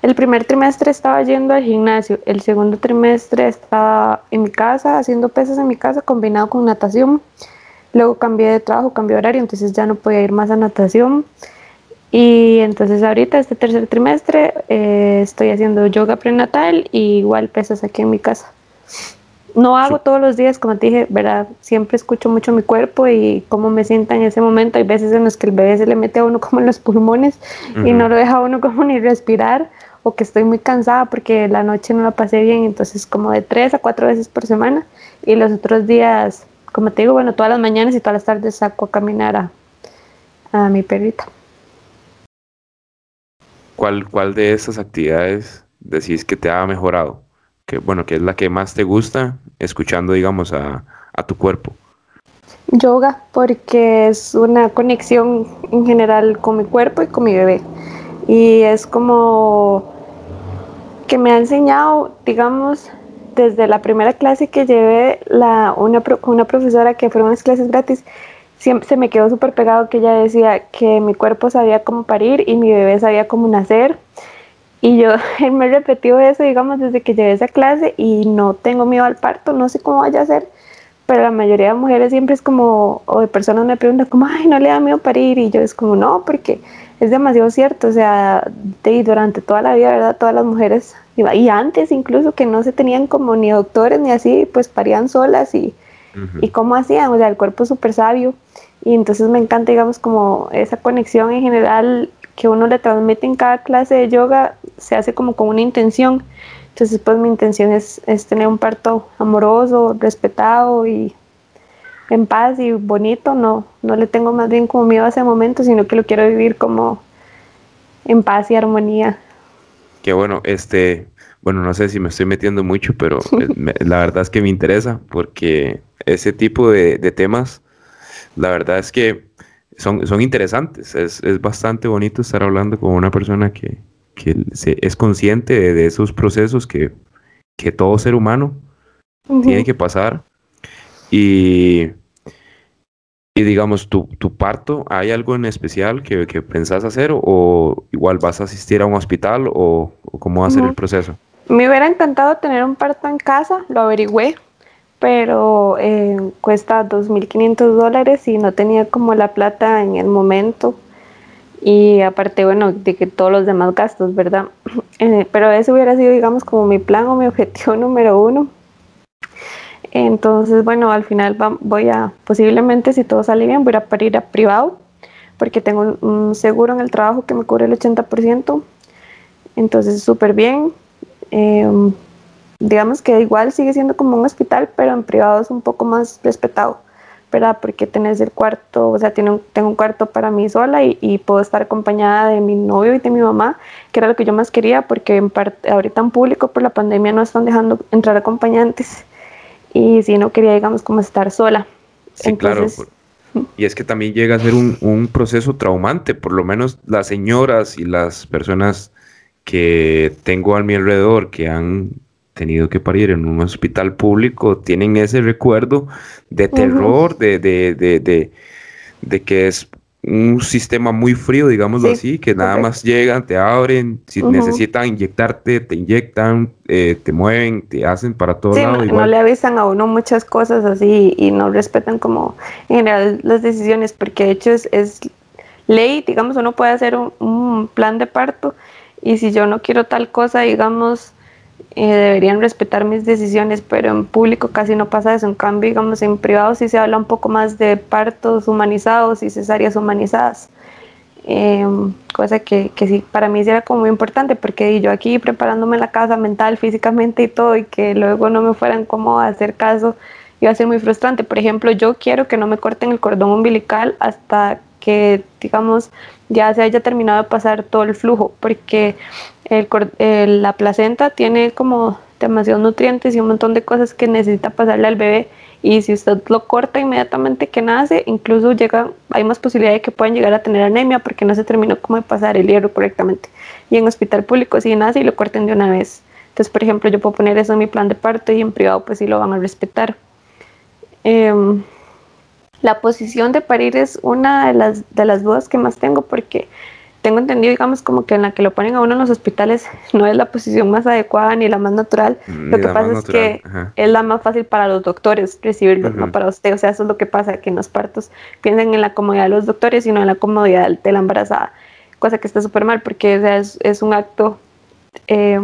El primer trimestre estaba yendo al gimnasio, el segundo trimestre estaba en mi casa haciendo pesas en mi casa combinado con natación. Luego cambié de trabajo, cambié de horario, entonces ya no podía ir más a natación. Y entonces ahorita, este tercer trimestre, eh, estoy haciendo yoga prenatal y igual pesas aquí en mi casa. No hago todos los días, como te dije, ¿verdad? Siempre escucho mucho mi cuerpo y cómo me sienta en ese momento. Hay veces en los que el bebé se le mete a uno como en los pulmones y no lo deja a uno como ni respirar o que estoy muy cansada porque la noche no la pasé bien, entonces como de tres a cuatro veces por semana y los otros días, como te digo, bueno, todas las mañanas y todas las tardes saco a caminar a, a mi perrita. ¿Cuál, ¿Cuál de esas actividades decís que te ha mejorado? Que bueno, que es la que más te gusta escuchando, digamos, a, a tu cuerpo? Yoga, porque es una conexión en general con mi cuerpo y con mi bebé. Y es como que me ha enseñado, digamos, desde la primera clase que llevé la, una, una profesora que fueron unas clases gratis, siempre se me quedó súper pegado que ella decía que mi cuerpo sabía cómo parir y mi bebé sabía cómo nacer. Y yo me he repetido eso, digamos, desde que llevé esa clase y no tengo miedo al parto, no sé cómo vaya a ser, pero la mayoría de mujeres siempre es como, o de personas me preguntan como, ay, no le da miedo parir, y yo es como, no, porque es demasiado cierto, o sea, de, durante toda la vida, ¿verdad? Todas las mujeres, y antes incluso que no se tenían como ni doctores ni así, pues parían solas y, y cómo hacían, o sea, el cuerpo es súper sabio, y entonces me encanta, digamos, como esa conexión en general que uno le transmite en cada clase de yoga se hace como con una intención. Entonces, pues mi intención es, es tener un parto amoroso, respetado y en paz y bonito. No, no le tengo más bien como miedo a ese momento, sino que lo quiero vivir como en paz y armonía. Qué bueno, este, bueno, no sé si me estoy metiendo mucho, pero la verdad es que me interesa porque ese tipo de, de temas, la verdad es que son, son interesantes. Es, es, bastante bonito estar hablando con una persona que, que se, es consciente de, de, esos procesos que, que todo ser humano uh -huh. tiene que pasar. Y, y digamos, tu, tu, parto, ¿hay algo en especial que, que pensás hacer o, igual vas a asistir a un hospital o, o cómo va a ser el proceso? Me hubiera encantado tener un parto en casa, lo averigüé, pero eh, cuesta 2.500 dólares y no tenía como la plata en el momento. Y aparte, bueno, de que todos los demás gastos, ¿verdad? Eh, pero ese hubiera sido, digamos, como mi plan o mi objetivo número uno. Entonces, bueno, al final voy a, posiblemente si todo sale bien, voy a ir a privado, porque tengo un, seguro en el trabajo que me cubre el 80%. Entonces, súper bien. Eh, digamos que igual sigue siendo como un hospital, pero en privado es un poco más respetado, ¿verdad? Porque tenés el cuarto, o sea, tiene un, tengo un cuarto para mí sola y, y, puedo estar acompañada de mi novio y de mi mamá, que era lo que yo más quería, porque en ahorita en público por la pandemia no están dejando entrar acompañantes y si no quería, digamos, como estar sola. Sí, Entonces, claro. Y es que también llega a ser un, un proceso traumante, por lo menos las señoras y las personas que tengo a mi alrededor que han tenido que parir en un hospital público tienen ese recuerdo de terror, uh -huh. de, de, de, de, que es un sistema muy frío, digámoslo así, que nada más llegan, te abren, si necesitan inyectarte, te inyectan, eh, te mueven, te hacen para todo sí, lado. No, le avisan a uno muchas cosas así y no respetan como en general las decisiones, porque de hecho es, es ley, digamos, uno puede hacer un, plan de parto y si yo no quiero tal cosa, digamos, eh, deberían respetar mis decisiones, pero en público casi no pasa eso. En cambio, digamos, en privado sí se habla un poco más de partos humanizados y cesáreas humanizadas. Em, cosa que, que, sí, para mí sí era como muy importante, porque yo aquí preparándome la casa mental, físicamente y todo, y que luego no me fueran como a hacer caso, iba a ser muy frustrante. Por ejemplo, yo quiero que no me corten el cordón umbilical hasta que, digamos, ya se haya terminado de pasar todo el flujo, porque el, la placenta tiene como demasiados nutrientes y un montón de cosas que necesita pasarle al bebé y si usted lo corta inmediatamente que nace, incluso llega, hay más posibilidad de que puedan llegar a tener anemia porque no se terminó como de pasar el hierro correctamente. Y en hospital público si nace y lo corten de una vez. Entonces, por ejemplo, yo puedo poner eso en mi plan de parto y en privado pues sí lo van a respetar. Em, la posición de parir es una de las, de las dudas que más tengo porque tengo entendido, digamos, como que en la que lo ponen a uno en los hospitales no es la posición más adecuada ni la más natural. lo que pasa es que es la más fácil para los doctores recibirlo, no para usted. O sea, eso es lo que pasa, que en los partos piensan en la comodidad de los doctores y no en la comodidad de la embarazada. Cosa que está súper mal porque es, es, un acto eh,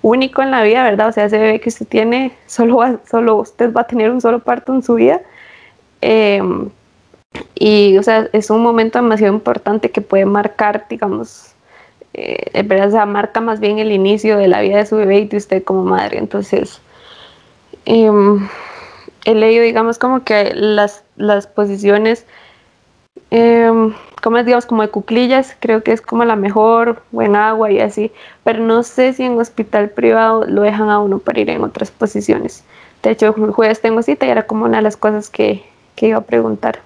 único en la vida, ¿verdad? O sea, ese bebé que usted tiene, solo, solo usted va a tener un solo parto en su vida Em, y, o sea, es un momento demasiado importante que puede marcar, digamos, eh, verdad, marca más bien el inicio de la vida de su bebé y de usted como madre. Entonces, eh, he leído, digamos, como que las, las posiciones, eh, como digamos, como de cuclillas, creo que es como la mejor, buen agua y así, pero no sé si en hospital privado lo dejan a uno para ir en otras posiciones. De hecho, el jueves tengo cita y era como una de las cosas que, que iba a preguntar.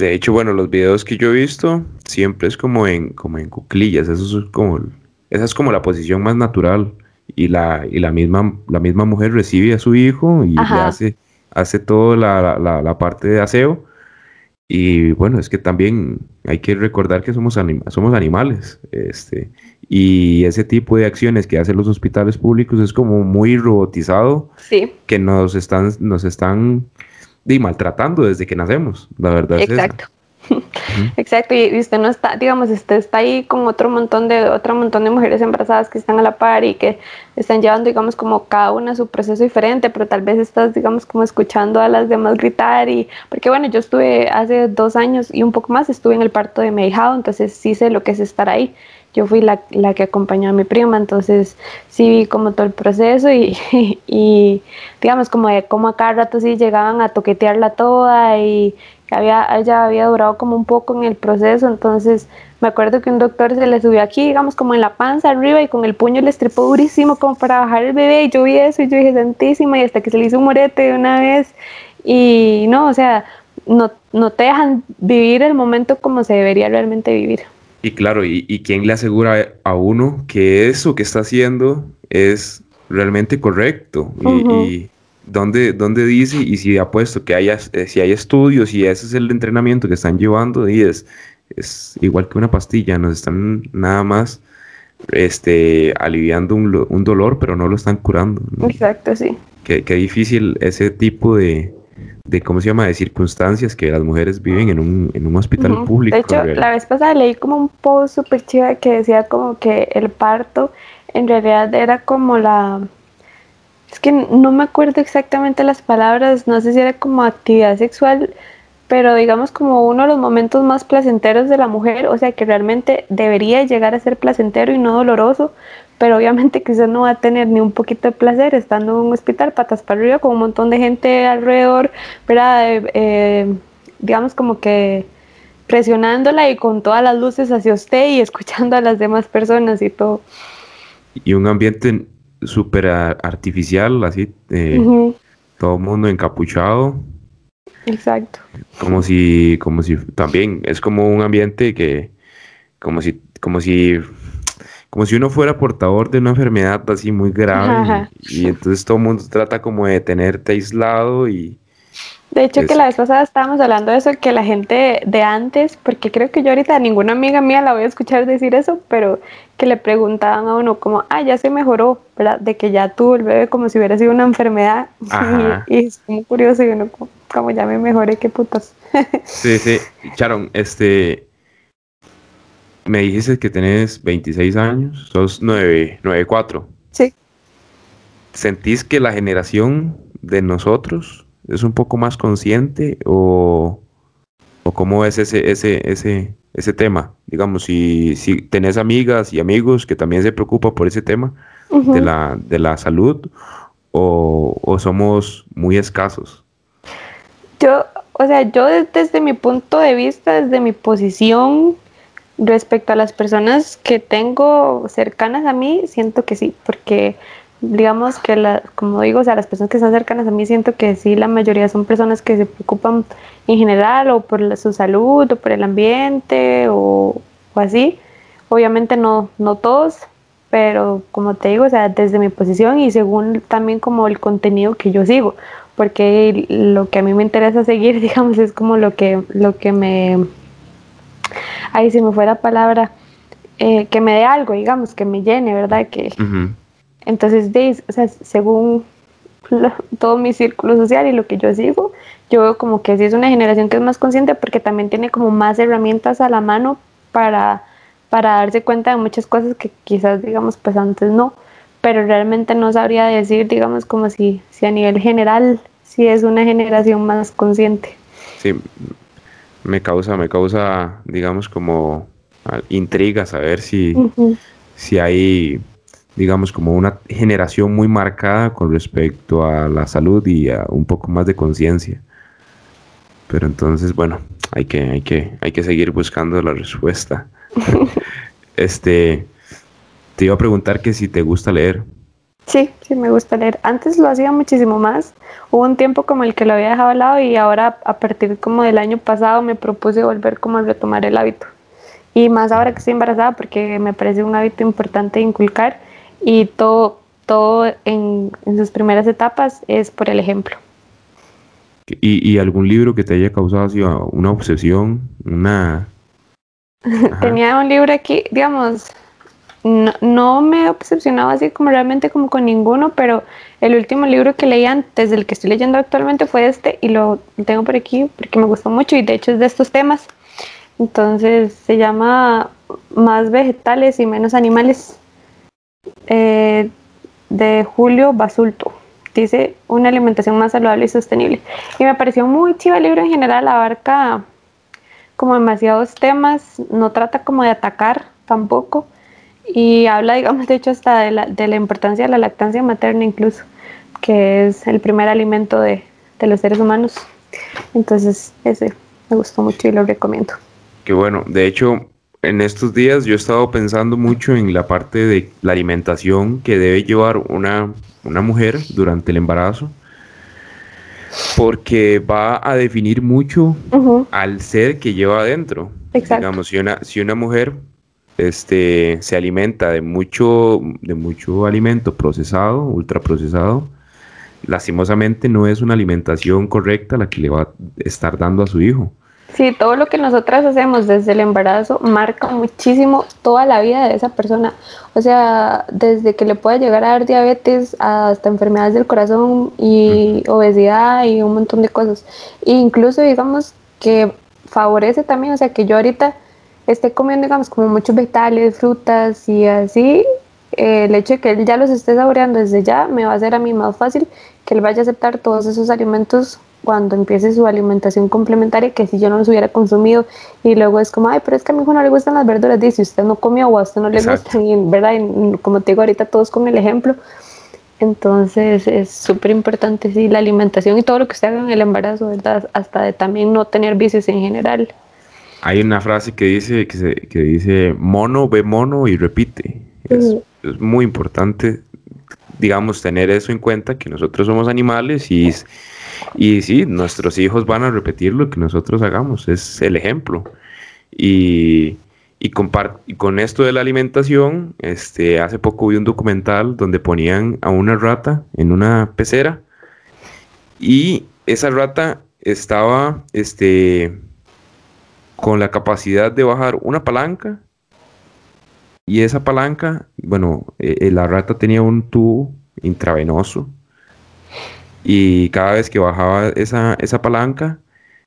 De hecho, bueno, los videos que yo he visto siempre es como en, como en cuclillas, eso es como, esa es como la posición más natural y la, y la misma, la misma mujer recibe a su hijo y le hace, hace toda la, la, parte de aseo. Y bueno, es que también hay que recordar que somos, somos animales. Este, y ese tipo de acciones que hacen los hospitales públicos es como muy robotizado. Sí. Que nos están, nos están y maltratando desde que nacemos, la verdad. Exacto. Exacto, y usted no está, digamos, usted está ahí con otro montón de otro montón de mujeres embarazadas que están a la par y que están llevando, digamos, como cada una su proceso diferente, pero tal vez estás, digamos, como escuchando a las demás gritar y, porque bueno, yo estuve hace dos años y un poco más, estuve en el parto de mi entonces sí sé lo que es estar ahí yo fui la, la, que acompañó a mi prima, entonces sí vi como todo el proceso y, y, digamos como de cómo a cada rato sí llegaban a toquetearla toda y había, ella había durado como un poco en el proceso, entonces me acuerdo que un doctor se le subió aquí, digamos como en la panza arriba y con el puño le estripó durísimo como para bajar el bebé y yo vi eso y yo dije santísima y hasta que se le hizo un morete de una vez y no, o sea, no, no te dejan vivir el momento como se debería realmente vivir. Y claro, ¿y, quién le asegura a uno que eso que está haciendo es realmente correcto? Y, dónde, dónde, dice y si ha puesto que haya, eh, si hay estudios y ese es el entrenamiento que están llevando y es, es igual que una pastilla, nos están nada más este, aliviando un, un dolor, pero no lo están curando. Exacto, sí. Qué, qué difícil ese tipo de, de cómo se llama, de circunstancias que las mujeres viven en un, en un hospital público. De hecho, la vez pasada leí como un post súper chido que decía como que el parto en realidad era como la... Es que no me acuerdo exactamente las palabras, no sé si era como actividad sexual, pero digamos como uno de los momentos más placenteros de la mujer, o sea que realmente debería llegar a ser placentero y no doloroso, pero obviamente quizás no va a tener ni un poquito de placer estando en un hospital patas para arriba con un montón de gente alrededor, ¿verdad? Eh, eh, digamos como que presionándola y con todas las luces hacia usted y escuchando a las demás personas y todo. Y un ambiente súper artificial, así, eh, todo el mundo encapuchado. Exacto. Como si, como si también es como un ambiente que, como si, como si como si uno fuera portador de una enfermedad así muy grave y, entonces todo el mundo trata como de tenerte aislado y, De hecho, que la vez pasada estábamos hablando de eso, que la gente de antes, porque creo que yo ahorita ninguna amiga mía la voy a escuchar decir eso, pero que le preguntaban a uno como, ah, ya se mejoró, ¿verdad? De que ya tuvo el bebé como si hubiera sido una enfermedad. Y, es muy curioso y uno como, ya me mejoré, qué putas. sí, sí. Charon, este, me dijiste que tenés 26 años, sos 9, 4. Sí. ¿Sentís que la generación de nosotros es un poco más consciente o, o cómo es ese, ese, ese, ese tema? Digamos, si, si tenés amigas y amigos que también se preocupan por ese tema de, la, de la salud o, o, somos muy escasos. Yo, o sea, yo desde mi punto de vista, desde mi posición respecto a las personas que tengo cercanas a mí, siento que sí, porque digamos que, la, como digo, o sea, las personas que están cercanas a mí siento que sí, la mayoría son personas que se preocupan en general o por su salud o por el ambiente o, así. Obviamente no, no todos, pero como te digo, o sea, desde mi posición y según también como el contenido que yo sigo, porque lo que a mí me interesa seguir, digamos, es como lo que, lo que me... Ahí si me fuera palabra, eh, que me dé algo, digamos, que me llene, ¿verdad? Que, entonces, o sea, según todo mi círculo social y lo que yo sigo, yo veo como que sí es una generación que es más consciente porque también tiene como más herramientas a la mano para, para darse cuenta de muchas cosas que quizás, digamos, pues antes no, pero realmente no sabría decir, digamos, como si, si a nivel general sí es una generación más consciente. Sí, me causa, me causa, digamos, como intriga saber si, si hay digamos, como una generación muy marcada con respecto a la salud y a un poco más de conciencia. Pero entonces, bueno, hay que, hay que, hay que seguir buscando la respuesta. este, te iba a preguntar que si te gusta leer. Sí, sí, me gusta leer. Antes lo hacía muchísimo más. Hubo un tiempo como el que lo había dejado al lado y ahora a partir como del año pasado me propuse volver como a retomar el hábito. Y más ahora que estoy embarazada porque me parece un hábito importante inculcar y todo, todo en, sus primeras etapas es por el ejemplo. ¿Y, algún libro que te haya causado así, una obsesión? Una... Tenía un libro aquí, digamos, no, no, me he obsesionado así como realmente como con ninguno, pero el último libro que leí antes del que estoy leyendo actualmente fue este y lo tengo por aquí porque me gustó mucho y de hecho es de estos temas. Entonces se llama Más vegetales y menos animales. Eh, de Julio Basulto. Dice una alimentación más saludable y sostenible. Y me pareció muy chido el libro en general, abarca como demasiados temas, no trata como de atacar tampoco. Y habla, digamos, de hecho, hasta de la, de la importancia de la lactancia materna incluso, que es el primer alimento de, de los seres humanos. Entonces, ese me gustó mucho y lo recomiendo. Qué bueno. De hecho, en estos días yo he estado pensando mucho en la parte de la alimentación que debe llevar una, mujer durante el embarazo, porque va a definir mucho al ser que lleva adentro. Digamos, si una, si una mujer este, se alimenta de mucho, de mucho alimento procesado, ultraprocesado, lastimosamente no es una alimentación correcta la que le va a estar dando a su hijo. Sí, todo lo que nosotras hacemos desde el embarazo marca muchísimo toda la vida de esa persona. O sea, desde que le pueda llegar a dar diabetes hasta enfermedades del corazón y obesidad y un montón de cosas. E incluso, digamos, que favorece también, o sea, que yo ahorita esté comiendo, digamos, como muchos vegetales, frutas y así, eh, el hecho de que él ya los esté saboreando desde ya me va a hacer a mí más fácil que él vaya a aceptar todos esos alimentos cuando empiece su alimentación complementaria que si yo no los hubiera consumido y luego es como, ay, pero es que a mi hijo no le gustan las verduras, dice, usted no comió o a usted no le gustan y verdad, como te digo ahorita todos con el ejemplo, entonces es súper importante, sí, la alimentación y todo lo que usted haga en el embarazo, ¿verdad? Hasta de también no tener vicios en general. Hay una frase que dice, que, se, que dice, mono ve mono y repite. Es, es muy importante, digamos, tener eso en cuenta, que nosotros somos animales y y sí, nuestros hijos van a repetir lo que nosotros hagamos, es el ejemplo. Y, y, con esto de la alimentación, este, hace poco vi un documental donde ponían a una rata en una pecera y esa rata estaba este, con la capacidad de bajar una palanca y esa palanca, bueno, eh, eh, la rata tenía un tubo intravenoso y cada vez que bajaba esa, esa palanca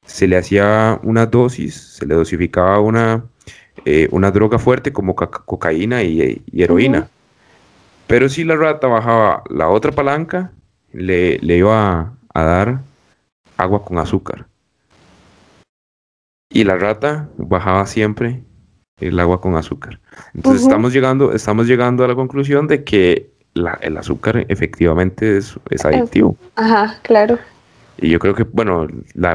se le hacía una dosis, se le dosificaba una, eh, una droga fuerte como cocaína y, heroína. Pero si la rata bajaba la otra palanca, le, le iba a, dar agua con azúcar. Y la rata bajaba siempre el agua con azúcar. Entonces estamos, llegando, estamos llegando a la conclusión de que el azúcar efectivamente es, es adictivo. Ajá, claro. Y yo creo que, bueno,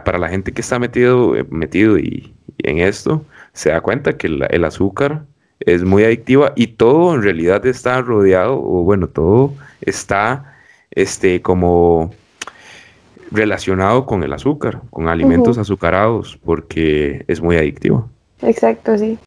para la gente que está metido, eh, metido y, en esto, se da cuenta que el azúcar es muy adictiva y todo en realidad está rodeado, o bueno, todo está este, como relacionado con el azúcar, con alimentos azucarados, porque es muy adictivo. Exacto, sí.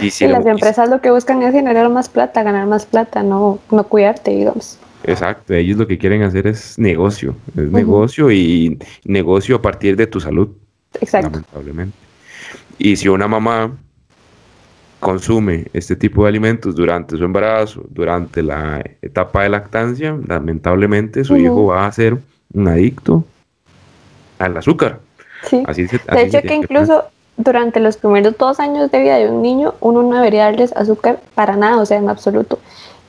Y, las empresas lo que buscan es generar más plata, ganar más plata, no, no cuidarte, digamos. Exacto, ellos lo que quieren hacer es negocio, es negocio y negocio a partir de tu salud. Exacto. Lamentablemente. Y si una mamá consume este tipo de alimentos durante su embarazo, durante la etapa de lactancia, lamentablemente su hijo va a ser un adicto al azúcar. Sí. de hecho que incluso durante los primeros dos años de vida de un niño, uno no debería darles azúcar para nada, o sea, en absoluto.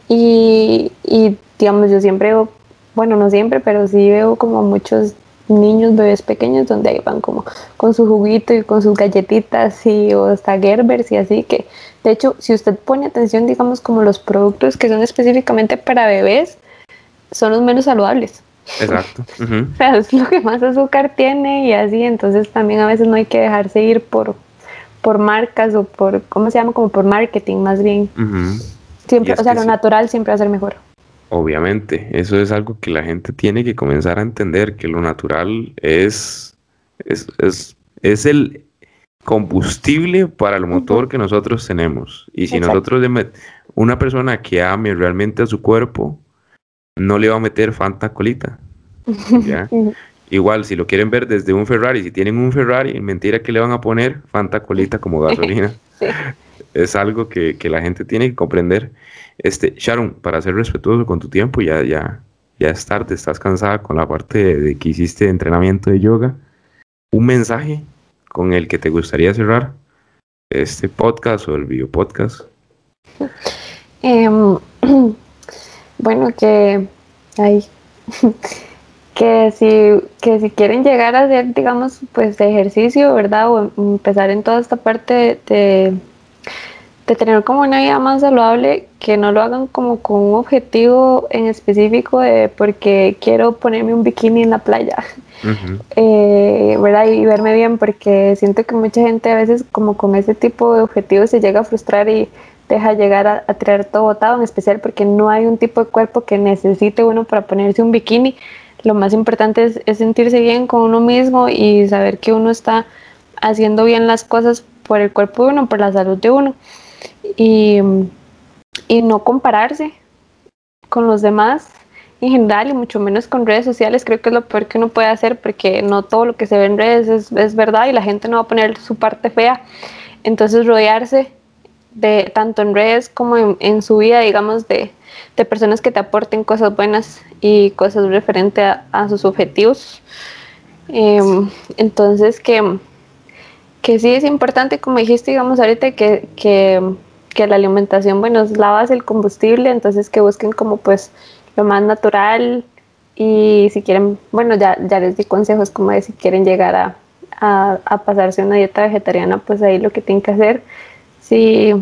Y, y digamos, yo siempre veo, bueno, no siempre, pero sí veo como muchos niños, bebés pequeños, donde ahí van como con su juguito y con sus galletitas y o hasta Gerbers y así que, de hecho, si usted pone atención, digamos, como los productos que son específicamente para bebés, son los menos saludables. Exacto. o sea, es lo que más azúcar tiene y así, entonces también a veces no hay que dejarse ir por, por marcas o por, ¿cómo se llama? Como por marketing más bien. Siempre, o sea, lo natural siempre va a ser mejor. Obviamente, eso es algo que la gente tiene que comenzar a entender, que lo natural es, es, es, el combustible para el motor que nosotros tenemos. Y si nosotros, una persona que ame realmente a su cuerpo, no le va a meter Fanta colita. Igual, si lo quieren ver desde un Ferrari, si tienen un Ferrari, mentira que le van a poner Fanta colita como gasolina. Es algo que, que la gente tiene que comprender. Este, Sharon, para ser respetuoso con tu tiempo, ya, ya, ya es tarde, estás cansada con la parte de, que hiciste entrenamiento de yoga. Un mensaje con el que te gustaría cerrar este podcast o el video podcast. Em, bueno, que hay que si, que si quieren llegar a hacer, digamos, pues de ejercicio, ¿verdad? O empezar en toda esta parte de de tener como una vida más saludable, que no lo hagan como con un objetivo en específico de porque quiero ponerme un bikini en la playa, eh, ¿verdad? Y verme bien, porque siento que mucha gente a veces como con ese tipo de objetivos se llega a frustrar y deja llegar a, a traer todo botado, en especial porque no hay un tipo de cuerpo que necesite uno para ponerse un bikini. Lo más importante es, sentirse bien con uno mismo y saber que uno está haciendo bien las cosas por el cuerpo de uno, por la salud de uno y, y no compararse con los demás en general y mucho menos con redes sociales, creo que es lo peor que uno puede hacer porque no todo lo que se ve en redes es, es verdad y la gente no va a poner su parte fea. Entonces rodearse de tanto en redes como en, en su vida, digamos, de, de, personas que te aporten cosas buenas y cosas referente a, a sus objetivos. Em, entonces que, que sí es importante, como dijiste, digamos, ahorita que, que que la alimentación, bueno, es la base, el combustible, entonces que busquen como pues lo más natural y si quieren, bueno, ya, ya les di consejos como de si quieren llegar a, a, pasarse una dieta vegetariana, pues ahí lo que tienen que hacer. Si,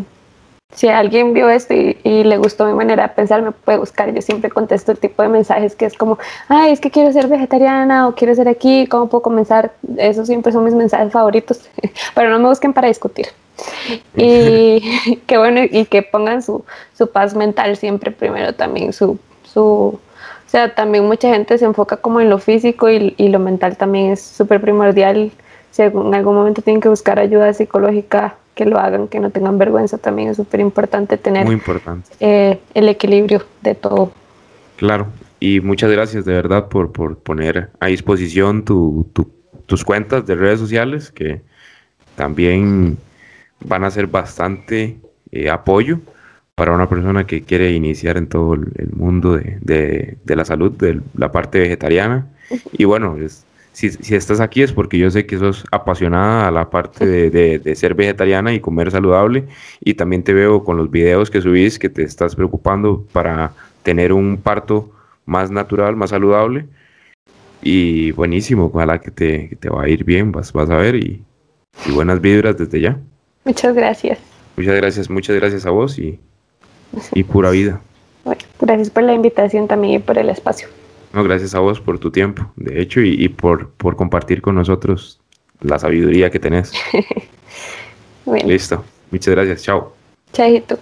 si alguien vio esto y, y, le gustó mi manera de pensar, me puede buscar. Yo siempre contesto el tipo de mensajes que es como, ay, es que quiero ser vegetariana o quiero ser aquí, ¿cómo puedo comenzar? Esos siempre son mis mensajes favoritos, pero no me busquen para discutir. y que bueno, y que pongan su, su paz mental siempre primero también, su, su, o sea, también mucha gente se enfoca como en lo físico y, y lo mental también es súper primordial. Si en algún momento tienen que buscar ayuda psicológica, que lo hagan, que no tengan vergüenza, también es súper importante tener Muy importante. Eh, el equilibrio de todo. Claro, y muchas gracias de verdad por, por poner a disposición tus cuentas de redes sociales que también van a ser bastante eh, apoyo para una persona que quiere iniciar en todo el mundo de, de, la salud, de la parte vegetariana. Y bueno, si, si, estás aquí es porque yo sé que sos apasionada a la parte de, de, ser vegetariana y comer saludable. Y también te veo con los videos que subís que te estás preocupando para tener un parto más natural, más saludable. Y buenísimo, ojalá que te, que te va a ir bien, vas, vas a ver. Y, y buenas vibras desde ya. Muchas gracias. Muchas gracias, muchas gracias a vos y y pura vida. Bueno, gracias por la invitación también y por el espacio. No, gracias a vos por tu tiempo, de hecho, y, por, por compartir con nosotros la sabiduría que tenés. Listo. Muchas gracias. Chao. Chaito.